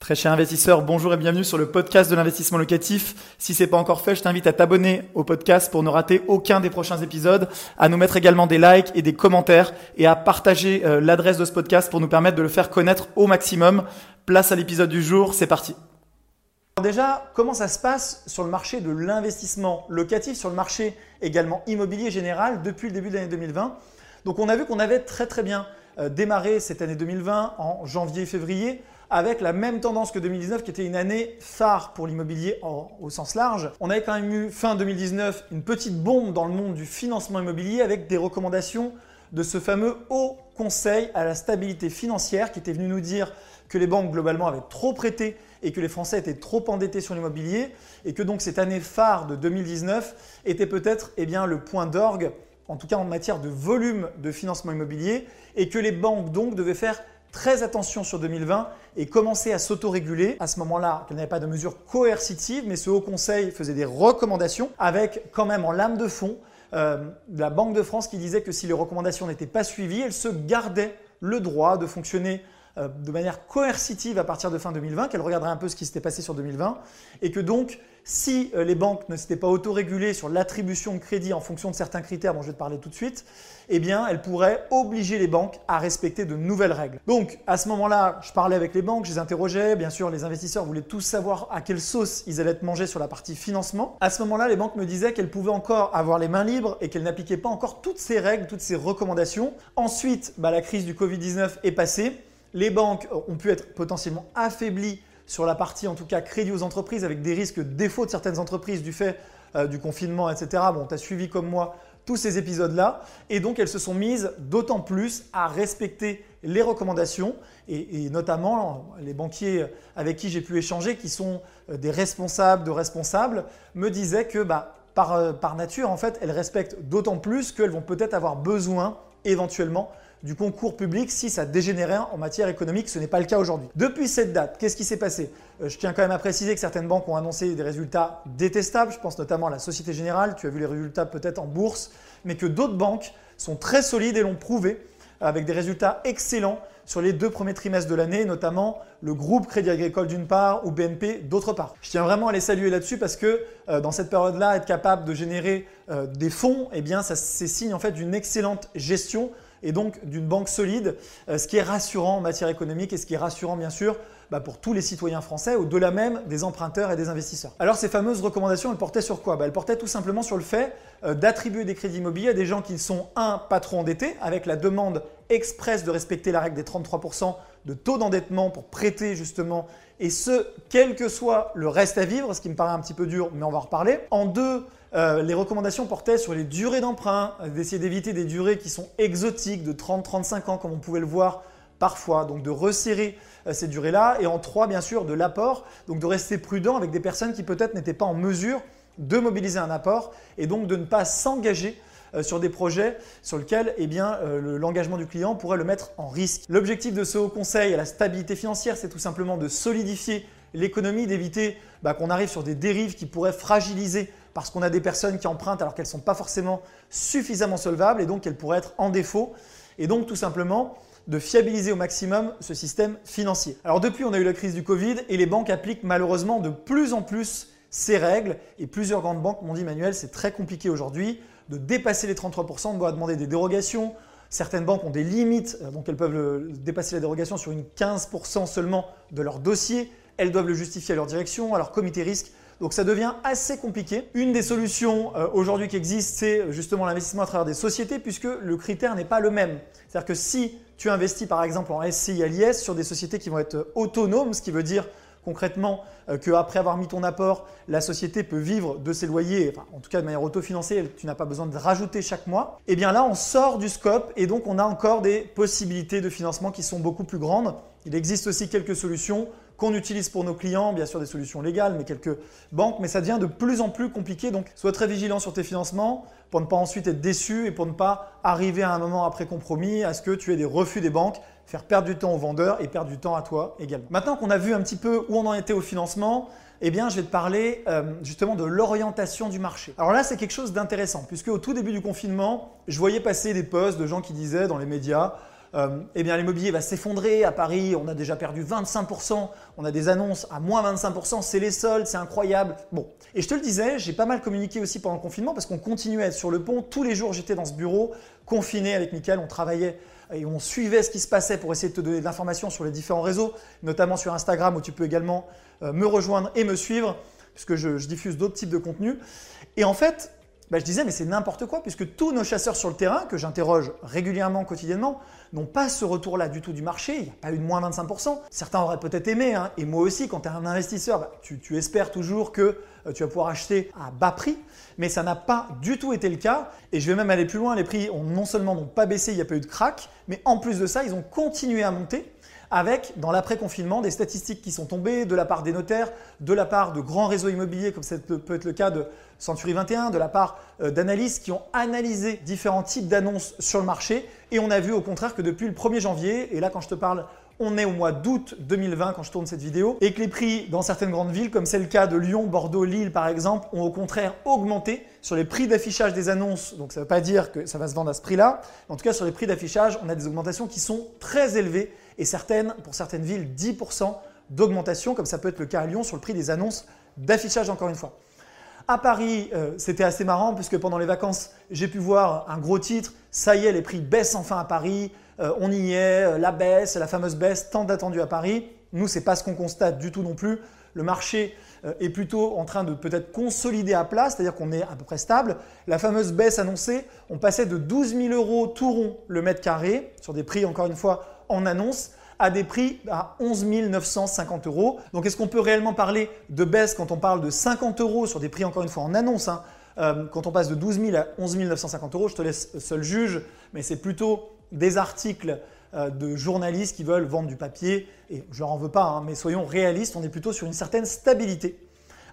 Très cher investisseur, bonjour et bienvenue sur le podcast de l'investissement locatif. Si c'est pas encore fait, je t'invite à t'abonner au podcast pour ne rater aucun des prochains épisodes, à nous mettre également des likes et des commentaires et à partager euh, l'adresse de ce podcast pour nous permettre de le faire connaître au maximum. Place à l'épisode du jour, c'est parti. Alors déjà, comment ça se passe sur le marché de l'investissement locatif, sur le marché également immobilier général depuis le début de l'année 2020 Donc on a vu qu'on avait très très bien euh, démarré cette année 2020 en janvier-février avec la même tendance que 2019 qui était une année phare pour l'immobilier au sens large. On avait quand même eu fin 2019 une petite bombe dans le monde du financement immobilier avec des recommandations de ce fameux Haut Conseil à la stabilité financière qui était venu nous dire que les banques globalement avaient trop prêté et que les Français étaient trop endettés sur l'immobilier et que donc cette année phare de 2019 était peut-être eh le point d'orgue, en tout cas en matière de volume de financement immobilier, et que les banques donc devaient faire très attention sur 2020 et commencer à s'autoréguler. À ce moment-là, qu'elle n'avait pas de mesures coercitives, mais ce Haut Conseil faisait des recommandations avec quand même en lame de fond euh, la Banque de France qui disait que si les recommandations n'étaient pas suivies, elle se gardait le droit de fonctionner euh, de manière coercitive à partir de fin 2020, qu'elle regarderait un peu ce qui s'était passé sur 2020, et que donc si euh, les banques ne s'étaient pas autorégulées sur l'attribution de crédit en fonction de certains critères dont je vais te parler tout de suite, eh bien, elles pourraient obliger les banques à respecter de nouvelles règles. Donc, à ce moment-là, je parlais avec les banques, je les interrogeais. Bien sûr, les investisseurs voulaient tous savoir à quelle sauce ils allaient être mangés sur la partie financement. À ce moment-là, les banques me disaient qu'elles pouvaient encore avoir les mains libres et qu'elles n'appliquaient pas encore toutes ces règles, toutes ces recommandations. Ensuite, bah, la crise du Covid-19 est passée. Les banques ont pu être potentiellement affaiblies sur la partie en tout cas crédit aux entreprises avec des risques défauts de certaines entreprises du fait euh, du confinement, etc. Bon, tu as suivi comme moi tous ces épisodes-là et donc elles se sont mises d'autant plus à respecter les recommandations et, notamment les banquiers avec qui j'ai pu échanger qui sont euh, des responsables de responsables me disaient que bah, par, euh, par nature en fait elles respectent d'autant plus qu'elles vont peut-être avoir besoin éventuellement du concours public si ça dégénérait en matière économique. Ce n'est pas le cas aujourd'hui. Depuis cette date, qu'est-ce qui s'est passé? Euh, Je tiens quand même à préciser que certaines banques ont annoncé des résultats détestables. Je pense notamment à la Société Générale. Tu as vu les résultats peut-être en bourse, mais que d'autres banques sont très solides et l'ont prouvé avec des résultats excellents sur les deux premiers trimestres de l'année, notamment le groupe Crédit Agricole d'une part ou BNP d'autre part. Je tiens vraiment à les saluer là-dessus parce que euh, dans cette période-là, être capable de générer euh, des fonds, eh bien, ça c'est signe en fait d'une excellente gestion et donc d'une banque solide, euh, ce qui est rassurant en matière économique et ce qui est rassurant bien sûr bah, pour tous les citoyens français, au-delà même des emprunteurs et des investisseurs. Alors ces fameuses recommandations, elles portaient sur quoi? Bah, Elles portaient tout simplement sur le fait euh, d'attribuer des crédits immobiliers à des gens qui sont, un, pas trop endettés, avec la demande expresse de respecter la règle des 33% de taux d'endettement pour prêter justement, et ce, quel que soit le reste à vivre, ce qui me paraît un petit peu dur, mais on va en reparler. En deux, euh, les recommandations portaient sur les durées d'emprunt, euh, d'essayer d'éviter des durées qui sont exotiques de 30-35 ans comme on pouvait le voir parfois, donc de resserrer euh, ces durées-là. Et en trois, bien sûr, de l'apport, donc de rester prudent avec des personnes qui peut-être n'étaient pas en mesure de mobiliser un apport et donc de ne pas s'engager sur des projets sur lesquels eh l'engagement du client pourrait le mettre en risque. L'objectif de ce haut conseil à la stabilité financière, c'est tout simplement de solidifier l'économie, d'éviter bah, qu'on arrive sur des dérives qui pourraient fragiliser parce qu'on a des personnes qui empruntent alors qu'elles ne sont pas forcément suffisamment solvables et donc qu'elles pourraient être en défaut. Et donc tout simplement de fiabiliser au maximum ce système financier. Alors depuis, on a eu la crise du Covid et les banques appliquent malheureusement de plus en plus ces règles et plusieurs grandes banques m'ont dit Manuel, c'est très compliqué aujourd'hui de dépasser les 33%, on doit demander des dérogations. Certaines banques ont des limites, euh, donc elles peuvent dépasser la dérogation sur une 15% seulement de leur dossier. Elles doivent le justifier à leur direction, à leur comité risque. Donc ça devient assez compliqué. Une des solutions euh, aujourd'hui qui existent, c'est justement l'investissement à travers des sociétés puisque le critère n'est pas le même. C'est-à-dire que si tu investis par exemple en SCI à l'IS sur des sociétés qui vont être autonomes, ce qui veut dire concrètement euh, qu'après avoir mis ton apport, la société peut vivre de ses loyers, en tout cas de manière autofinancée, tu n'as pas besoin de rajouter chaque mois, et eh bien là on sort du scope et donc on a encore des possibilités de financement qui sont beaucoup plus grandes. Il existe aussi quelques solutions qu'on utilise pour nos clients, bien sûr des solutions légales, mais quelques banques, mais ça devient de plus en plus compliqué. Donc sois très vigilant sur tes financements pour ne pas ensuite être déçu et pour ne pas arriver à un moment après compromis à ce que tu aies des refus des banques, faire perdre du temps aux vendeurs et perdre du temps à toi également. Maintenant qu'on a vu un petit peu où on en était au financement, eh bien, je vais te parler euh, justement de l'orientation du marché. Alors là, c'est quelque chose d'intéressant, puisque au tout début du confinement, je voyais passer des posts de gens qui disaient dans les médias euh, eh bien l'immobilier va s'effondrer. À Paris, on a déjà perdu 25%, on a des annonces à moins 25%, c'est les soldes, c'est incroyable. Bon, et je te le disais, j'ai pas mal communiqué aussi pendant le confinement parce qu'on continuait à être sur le pont. Tous les jours, j'étais dans ce bureau, confiné avec Mickaël, on travaillait et on suivait ce qui se passait pour essayer de te donner de l'information sur les différents réseaux, notamment sur Instagram où tu peux également euh, me rejoindre et me suivre puisque je, je diffuse d'autres types de contenus. Et en fait, bah, je disais, mais c'est n'importe quoi, puisque tous nos chasseurs sur le terrain, que j'interroge régulièrement, quotidiennement, n'ont pas ce retour-là du tout du marché. Il n'y a pas eu de moins 25%. Certains auraient peut-être aimé, hein, et moi aussi, quand tu es un investisseur, bah, tu, espères toujours que euh, tu vas pouvoir acheter à bas prix, mais ça n'a pas du tout été le cas. Et je vais même aller plus loin, les prix ont non seulement n'ont pas baissé, il n'y a pas eu de crack, mais en plus de ça, ils ont continué à monter avec, dans l'après-confinement, des statistiques qui sont tombées de la part des notaires, de la part de grands réseaux immobiliers, comme ça peut être le cas de Century 21, de la part euh, d'analystes qui ont analysé différents types d'annonces sur le marché. Et on a vu au contraire que depuis le 1er janvier, et là quand je te parle on est au mois d'août 2020 quand je tourne cette vidéo, et que les prix dans certaines grandes villes, comme c'est le cas de Lyon, Bordeaux, Lille par exemple, ont au contraire augmenté sur les prix d'affichage des annonces. Donc ça ne veut pas dire que ça va se vendre à ce prix-là. En tout cas, sur les prix d'affichage, on a des augmentations qui sont très élevées et certaines, pour certaines villes, 10% d'augmentation, comme ça peut être le cas à Lyon sur le prix des annonces d'affichage encore une fois. À Paris, euh, c'était assez marrant puisque pendant les vacances, j'ai pu voir un gros titre. Ça y est, les prix baissent enfin à Paris. Euh, on y est, euh, la baisse, la fameuse baisse tant attendue à Paris. Nous, c'est pas ce qu'on constate du tout non plus. Le marché est plutôt en train de peut-être consolider à plat, c'est-à-dire qu'on est à peu près stable. La fameuse baisse annoncée, on passait de 12 000 euros tout rond le mètre carré, sur des prix encore une fois en annonce, à des prix à 11 950 euros. Donc est-ce qu'on peut réellement parler de baisse quand on parle de 50 euros sur des prix encore une fois en annonce hein? euh, Quand on passe de 12 000 à 11 950 euros, je te laisse seul juge, mais c'est plutôt des articles euh, de journalistes qui veulent vendre du papier, et je leur en veux pas, hein, mais soyons réalistes, on est plutôt sur une certaine stabilité,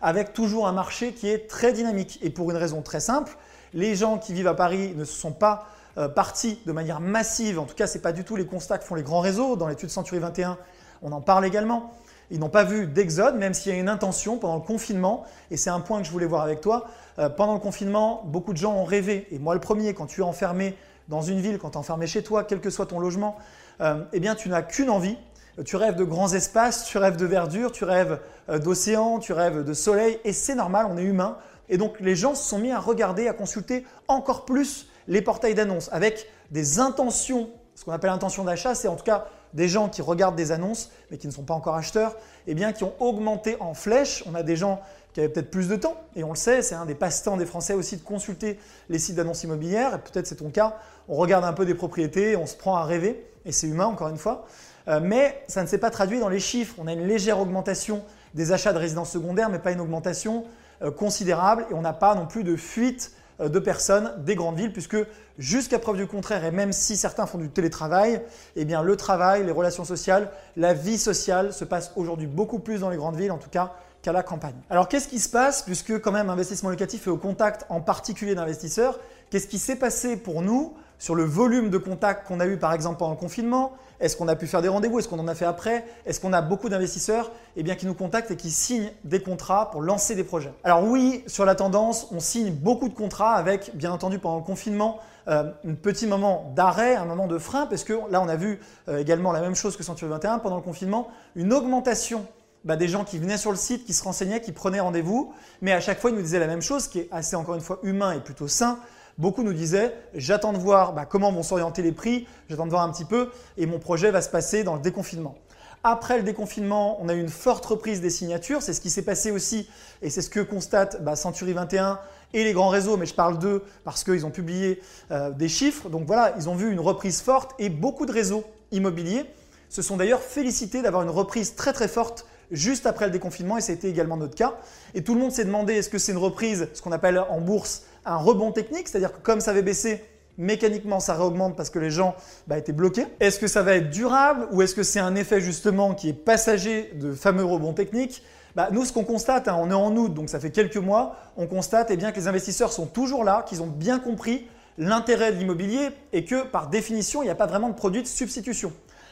avec toujours un marché qui est très dynamique. Et pour une raison très simple, les gens qui vivent à Paris ne se sont pas euh, partie de manière massive, en tout cas ce n'est pas du tout les constats que font les grands réseaux, dans l'étude Century 21 on en parle également, ils n'ont pas vu d'exode, même s'il y a une intention pendant le confinement, et c'est un point que je voulais voir avec toi. Euh, pendant le confinement, beaucoup de gens ont rêvé, et moi le premier, quand tu es enfermé dans une ville, quand tu es enfermé chez toi, quel que soit ton logement, euh, eh bien tu n'as qu'une envie, tu rêves de grands espaces, tu rêves de verdure, tu rêves d'océan, tu rêves de soleil, et c'est normal, on est humain. Et donc les gens se sont mis à regarder, à consulter encore plus les portails d'annonces avec des intentions, ce qu'on appelle intention d'achat, c'est en tout cas des gens qui regardent des annonces mais qui ne sont pas encore acheteurs, et eh bien qui ont augmenté en flèche. On a des gens qui avaient peut-être plus de temps, et on le sait, c'est un des passe-temps des Français aussi de consulter les sites d'annonces immobilières, et peut-être c'est ton cas, on regarde un peu des propriétés, on se prend à rêver, et c'est humain encore une fois, euh, mais ça ne s'est pas traduit dans les chiffres. On a une légère augmentation des achats de résidences secondaires, mais pas une augmentation euh, considérable, et on n'a pas non plus de fuite euh, de personnes des grandes villes, puisque jusqu'à preuve du contraire, et même si certains font du télétravail, eh bien le travail, les relations sociales, la vie sociale se passe aujourd'hui beaucoup plus dans les grandes villes, en tout cas la campagne. Alors qu'est-ce qui se passe, puisque quand même investissement locatif est au contact en particulier d'investisseurs, qu'est-ce qui s'est passé pour nous sur le volume de contacts qu'on a eu par exemple pendant le confinement? Est-ce qu'on a pu faire des rendez-vous? Est-ce qu'on en a fait après? Est-ce qu'on a beaucoup d'investisseurs eh qui nous contactent et qui signent des contrats pour lancer des projets? Alors oui, sur la tendance, on signe beaucoup de contrats avec, bien entendu, pendant le confinement, euh, un petit moment d'arrêt, un moment de frein, parce que là, on a vu euh, également la même chose que Century 21 pendant le confinement, une augmentation bah, des gens qui venaient sur le site, qui se renseignaient, qui prenaient rendez-vous, mais à chaque fois, ils nous disaient la même chose, qui est assez, encore une fois, humain et plutôt sain beaucoup nous disaient j'attends de voir bah, comment vont s'orienter les prix, j'attends de voir un petit peu et mon projet va se passer dans le déconfinement. Après le déconfinement, on a eu une forte reprise des signatures. C'est ce qui s'est passé aussi et c'est ce que constate bah, Century 21 et les grands réseaux, mais je parle d'eux parce qu'ils ont publié euh, des chiffres. Donc voilà, ils ont vu une reprise forte et beaucoup de réseaux immobiliers se sont d'ailleurs félicités d'avoir une reprise très très forte juste après le déconfinement et ça a été également notre cas. Et tout le monde s'est demandé est-ce que c'est une reprise, ce qu'on appelle en bourse un rebond technique, c'est-à-dire que comme ça avait baissé, mécaniquement ça réaugmente parce que les gens bah, étaient bloqués. Est-ce que ça va être durable ou est-ce que c'est un effet justement qui est passager de fameux rebond technique? Bah, nous, ce qu'on constate, hein, on est en août, donc ça fait quelques mois, on constate eh bien, que les investisseurs sont toujours là, qu'ils ont bien compris l'intérêt de l'immobilier et que par définition, il n'y a pas vraiment de produit de substitution.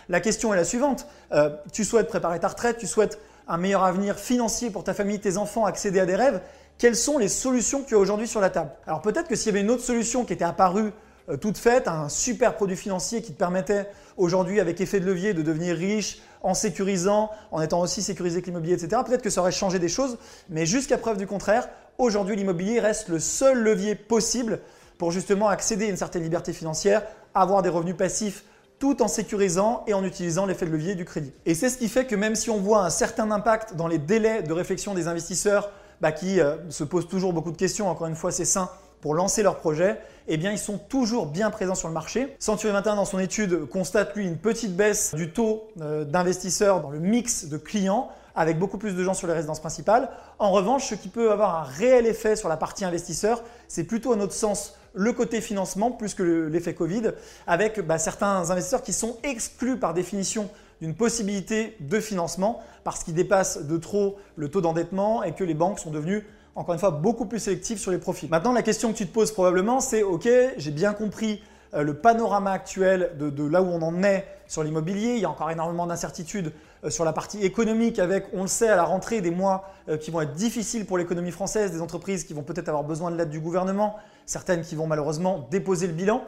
La question est la suivante. Euh, tu souhaites préparer ta retraite, tu souhaites un meilleur avenir financier pour ta famille, tes enfants, accéder à des rêves. Quelles sont les solutions que tu as aujourd'hui sur la table? Alors peut-être que s'il y avait une autre solution qui était apparue euh, toute faite, un super produit financier qui te permettait aujourd'hui avec effet de levier de devenir riche en sécurisant, en étant aussi sécurisé que l'immobilier, etc. Peut-être que ça aurait changé des choses, mais jusqu'à preuve du contraire, aujourd'hui l'immobilier reste le seul levier possible pour justement accéder à une certaine liberté financière, avoir des revenus passifs tout en sécurisant et en utilisant l'effet de levier du crédit. Et c'est ce qui fait que même si on voit un certain impact dans les délais de réflexion des investisseurs bah, qui euh, se posent toujours beaucoup de questions, encore une fois c'est sain, pour lancer leur projet, eh bien ils sont toujours bien présents sur le marché. Century 21 dans son étude constate lui une petite baisse du taux euh, d'investisseurs dans le mix de clients avec beaucoup plus de gens sur les résidences principales. En revanche, ce qui peut avoir un réel effet sur la partie investisseur, c'est plutôt à notre sens le côté financement plus que l'effet Covid, avec bah, certains investisseurs qui sont exclus par définition d'une possibilité de financement parce qu'ils dépassent de trop le taux d'endettement et que les banques sont devenues encore une fois beaucoup plus sélectives sur les profits. Maintenant, la question que tu te poses probablement, c'est OK, j'ai bien compris euh, le panorama actuel de, là où on en est sur l'immobilier. Il y a encore énormément d'incertitudes sur la partie économique avec, on le sait, à la rentrée, des mois euh, qui vont être difficiles pour l'économie française, des entreprises qui vont peut-être avoir besoin de l'aide du gouvernement, certaines qui vont malheureusement déposer le bilan.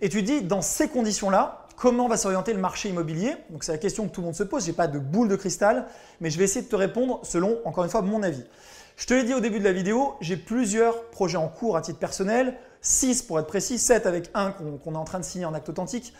Et tu dis, dans ces conditions-là, comment va s'orienter le marché immobilier? Donc c'est la question que tout le monde se pose. Je n'ai pas de boule de cristal, mais je vais essayer de te répondre selon, encore une fois, mon avis. Je te l'ai dit au début de la vidéo, j'ai plusieurs projets en cours à titre personnel, 6 pour être précis, 7 avec un qu'on est en train de signer en acte authentique.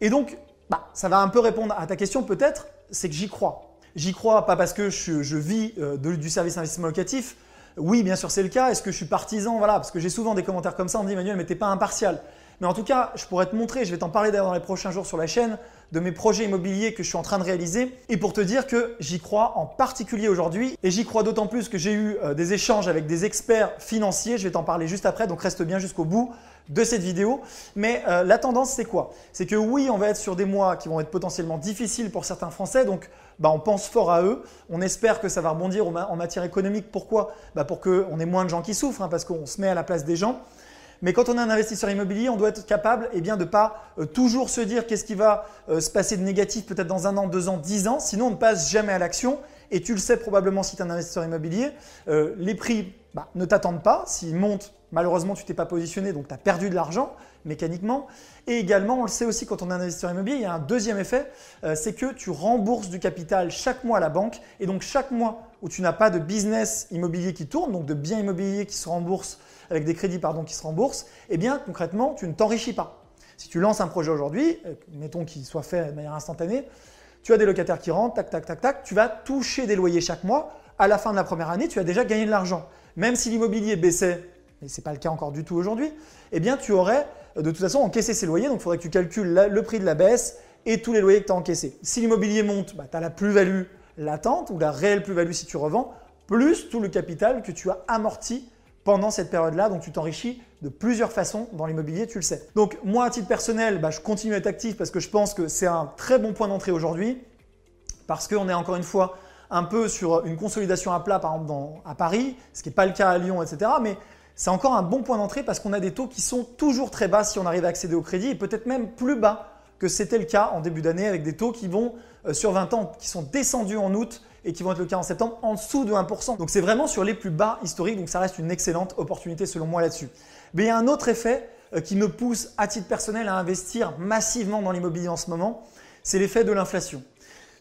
Et donc, bah, ça va un peu répondre à ta question peut-être, c'est que j'y crois. J'y crois pas parce que je, vis euh, du service investissement locatif. Oui, bien sûr, c'est le cas. Est-ce que je suis partisan? Voilà, parce que j'ai souvent des commentaires comme ça. On me dit, Emmanuel, mais t'es pas impartial. Mais en tout cas, je pourrais te montrer, je vais t'en parler d'ailleurs dans les prochains jours sur la chaîne, de mes projets immobiliers que je suis en train de réaliser. Et pour te dire que j'y crois en particulier aujourd'hui. Et j'y crois d'autant plus que j'ai eu euh, des échanges avec des experts financiers. Je vais t'en parler juste après, donc reste bien jusqu'au bout de cette vidéo. Mais euh, la tendance, c'est quoi? C'est que oui, on va être sur des mois qui vont être potentiellement difficiles pour certains Français. Donc, bah, on pense fort à eux. On espère que ça va rebondir en matière économique. Pourquoi? Bah, Pour qu'on ait moins de gens qui souffrent, hein, parce qu'on se met à la place des gens. Mais quand on est un investisseur immobilier, on doit être capable eh bien, de ne pas euh, toujours se dire qu'est-ce qui va euh, se passer de négatif peut-être dans un an, deux ans, dix ans. Sinon, on ne passe jamais à l'action. Et tu le sais probablement si tu es un investisseur immobilier, euh, les prix bah, ne t'attendent pas. S'ils montent, malheureusement, tu t'es pas positionné, donc tu as perdu de l'argent mécaniquement. Et également, on le sait aussi quand on est un investisseur immobilier, il y a un deuxième effet, c'est que tu rembourses du capital chaque mois à la banque. Et donc chaque mois où tu n'as pas de business immobilier qui tourne, donc de biens immobiliers qui se remboursent avec des crédits pardon, qui se remboursent, eh bien concrètement, tu ne t'enrichis pas. Si tu lances un projet aujourd'hui, euh, mettons qu'il soit fait de manière instantanée, tu as des locataires qui rentrent, tac, tac, tac, tac, tu vas toucher des loyers chaque mois. À la fin de la première année, tu as déjà gagné de l'argent. Même si l'immobilier baissait, et ce n'est pas le cas encore du tout aujourd'hui, eh bien tu aurais euh, de toute façon encaissé ces loyers. Donc il faudrait que tu calcules le prix de la baisse et tous les loyers que tu as encaissés. Si l'immobilier monte, bah, tu as la plus-value latente ou la réelle plus-value si tu revends, plus tout le capital que tu as amorti pendant cette période-là. Donc tu t'enrichis de plusieurs façons dans l'immobilier, tu le sais. Donc moi, à titre personnel, bah, je continue à être actif parce que je pense que c'est un très bon point d'entrée aujourd'hui. Parce qu'on est encore une fois un peu sur une consolidation à plat, par exemple à Paris, ce qui n'est pas le cas à Lyon, etc. Mais c'est encore un bon point d'entrée parce qu'on a des taux qui sont toujours très bas si on arrive à accéder au crédit et peut-être même plus bas que c'était le cas en début d'année avec des taux qui vont euh, sur 20 ans, qui sont descendus en août et qui vont être le cas en septembre en dessous de 1%. Donc c'est vraiment sur les plus bas historiques, donc ça reste une excellente opportunité selon moi là-dessus. Mais il y a un autre effet euh, qui me pousse à titre personnel à investir massivement dans l'immobilier en ce moment, c'est l'effet de l'inflation.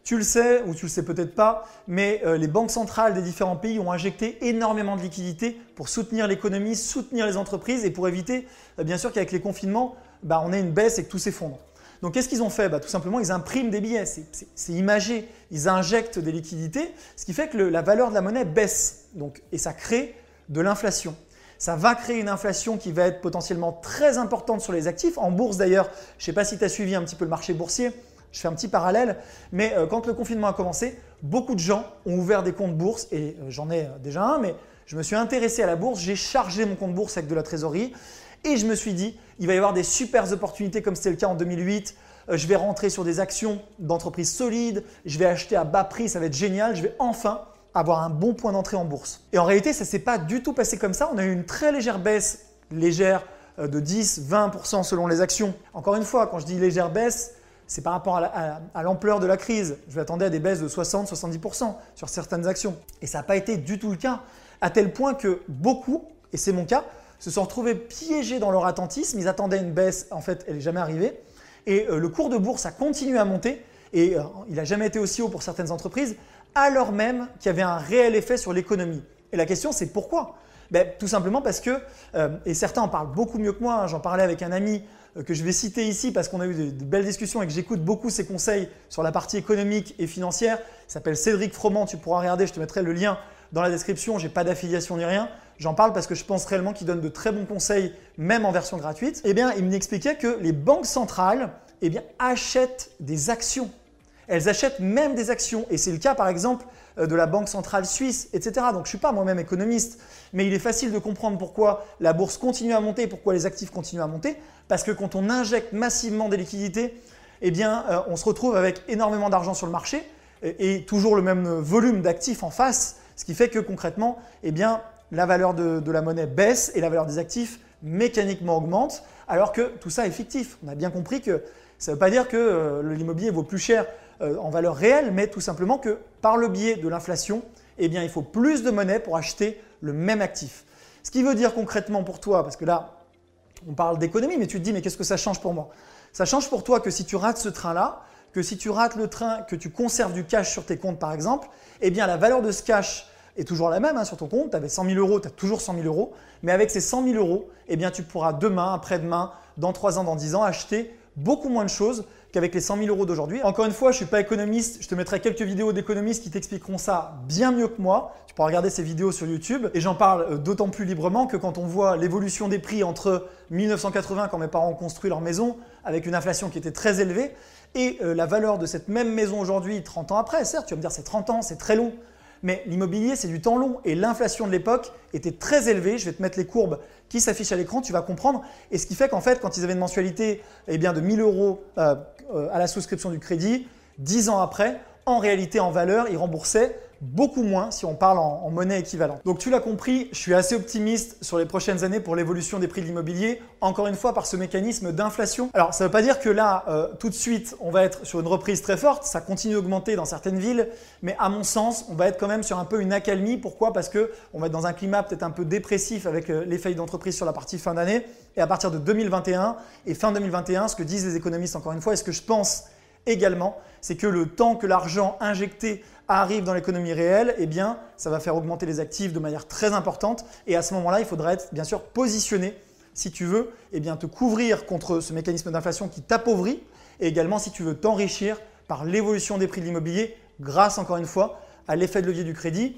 Tu le sais ou tu le sais peut-être pas, mais euh, les banques centrales des différents pays ont injecté énormément de liquidités pour soutenir l'économie, soutenir les entreprises et pour éviter, bien sûr, qu'avec les confinements, bah, on ait une baisse et que tout s'effondre. Donc qu'est-ce qu'ils ont fait? Bah, Tout simplement, ils impriment des billets, c'est imagé, ils injectent des liquidités, ce qui fait que la valeur de la monnaie baisse. Et ça crée de l'inflation. Ça va créer une inflation qui va être potentiellement très importante sur les actifs. En bourse d'ailleurs, je ne sais pas si tu as suivi un petit peu le marché boursier, je fais un petit parallèle, mais euh, quand le confinement a commencé, beaucoup de gens ont ouvert des comptes bourse, et euh, j'en ai euh, déjà un, mais je me suis intéressé à la bourse, j'ai chargé mon compte bourse avec de la trésorerie, et je me suis dit, il va y avoir des super opportunités comme c'était le cas en 2008. Euh, je vais rentrer sur des actions d'entreprises solides, je vais acheter à bas prix, ça va être génial, je vais enfin avoir un bon point d'entrée en bourse. Et en réalité, ça ne s'est pas du tout passé comme ça. On a eu une très légère baisse, légère de 10-20% selon les actions. Encore une fois, quand je dis légère baisse, c'est par rapport à l'ampleur de la crise. Je m'attendais à des baisses de 60-70% sur certaines actions. Et ça n'a pas été du tout le cas, à tel point que beaucoup, et c'est mon cas, se sont retrouvés piégés dans leur attentisme. Ils attendaient une baisse, en fait, elle n'est jamais arrivée. Et euh, le cours de bourse a continué à monter et euh, il n'a jamais été aussi haut pour certaines entreprises, alors même qu'il y avait un réel effet sur l'économie. Et la question, c'est pourquoi? Ben, Tout simplement parce que, euh, et certains en parlent beaucoup mieux que moi, hein, j'en parlais avec un ami que je vais citer ici parce qu'on a eu de, belles discussions et que j'écoute beaucoup ses conseils sur la partie économique et financière. Il s'appelle Cédric Froment, tu pourras regarder, je te mettrai le lien dans la description, je n'ai pas d'affiliation ni rien. J'en parle parce que je pense réellement qu'il donne de très bons conseils, même en version gratuite. Eh bien, il m'expliquait que les banques centrales eh achètent des actions. Elles achètent même des actions. Et c'est le cas, par exemple, euh, de la Banque centrale suisse, etc. Donc, je ne suis pas moi-même économiste, mais il est facile de comprendre pourquoi la bourse continue à monter, pourquoi les actifs continuent à monter. Parce que quand on injecte massivement des liquidités, eh bien, euh, on se retrouve avec énormément d'argent sur le marché et, toujours le même volume d'actifs en face, ce qui fait que concrètement, eh bien, la valeur de, la monnaie baisse et la valeur des actifs mécaniquement augmente, alors que tout ça est fictif. On a bien compris que ça ne veut pas dire que euh, l'immobilier vaut plus cher euh, en valeur réelle, mais tout simplement que par le biais de l'inflation, eh bien, il faut plus de monnaie pour acheter le même actif. Ce qui veut dire concrètement pour toi, parce que là, on parle d'économie, mais tu te dis, mais qu'est-ce que ça change pour moi? Ça change pour toi que si tu rates ce train-là, que si tu rates le train, que tu conserves du cash sur tes comptes par exemple, eh bien la valeur de ce cash est toujours la même hein, sur ton compte. Tu avais 100 000 euros, tu as toujours 100 000 euros. Mais avec ces 100 000 euros, eh bien, tu pourras demain, après-demain, dans 3 ans, dans 10 ans, acheter beaucoup moins de choses qu'avec les 100 000 euros d'aujourd'hui. Encore une fois, je ne suis pas économiste, je te mettrai quelques vidéos d'économistes qui t'expliqueront ça bien mieux que moi. Tu pourras regarder ces vidéos sur YouTube et j'en parle euh, d'autant plus librement que quand on voit l'évolution des prix entre 1980 quand mes parents ont construit leur maison avec une inflation qui était très élevée et euh, la valeur de cette même maison aujourd'hui 30 ans après, certes, tu vas me dire c'est 30 ans, c'est très long, mais l'immobilier, c'est du temps long et l'inflation de l'époque était très élevée. Je vais te mettre les courbes qui s'affichent à l'écran, tu vas comprendre. Et ce qui fait qu'en fait, quand ils avaient une mensualité eh bien, de 1000 euros euh, à la souscription du crédit, 10 ans après, en réalité, en valeur, ils remboursaient beaucoup moins si on parle en, monnaie équivalente. Donc tu l'as compris, je suis assez optimiste sur les prochaines années pour l'évolution des prix de l'immobilier, encore une fois par ce mécanisme d'inflation. Alors ça ne veut pas dire que là, euh, tout de suite, on va être sur une reprise très forte, ça continue d'augmenter dans certaines villes, mais à mon sens, on va être quand même sur un peu une accalmie. Pourquoi? Parce qu'on va être dans un climat peut-être un peu dépressif avec euh, les failles d'entreprise sur la partie fin d'année, et à partir de 2021 et fin 2021, ce que disent les économistes encore une fois, et ce que je pense également, c'est que le temps que l'argent injecté arrive dans l'économie réelle, eh bien, ça va faire augmenter les actifs de manière très importante. Et à ce moment-là, il faudra être bien sûr positionné si tu veux eh bien, te couvrir contre ce mécanisme d'inflation qui t'appauvrit et également si tu veux t'enrichir par l'évolution des prix de l'immobilier grâce encore une fois à l'effet de levier du crédit.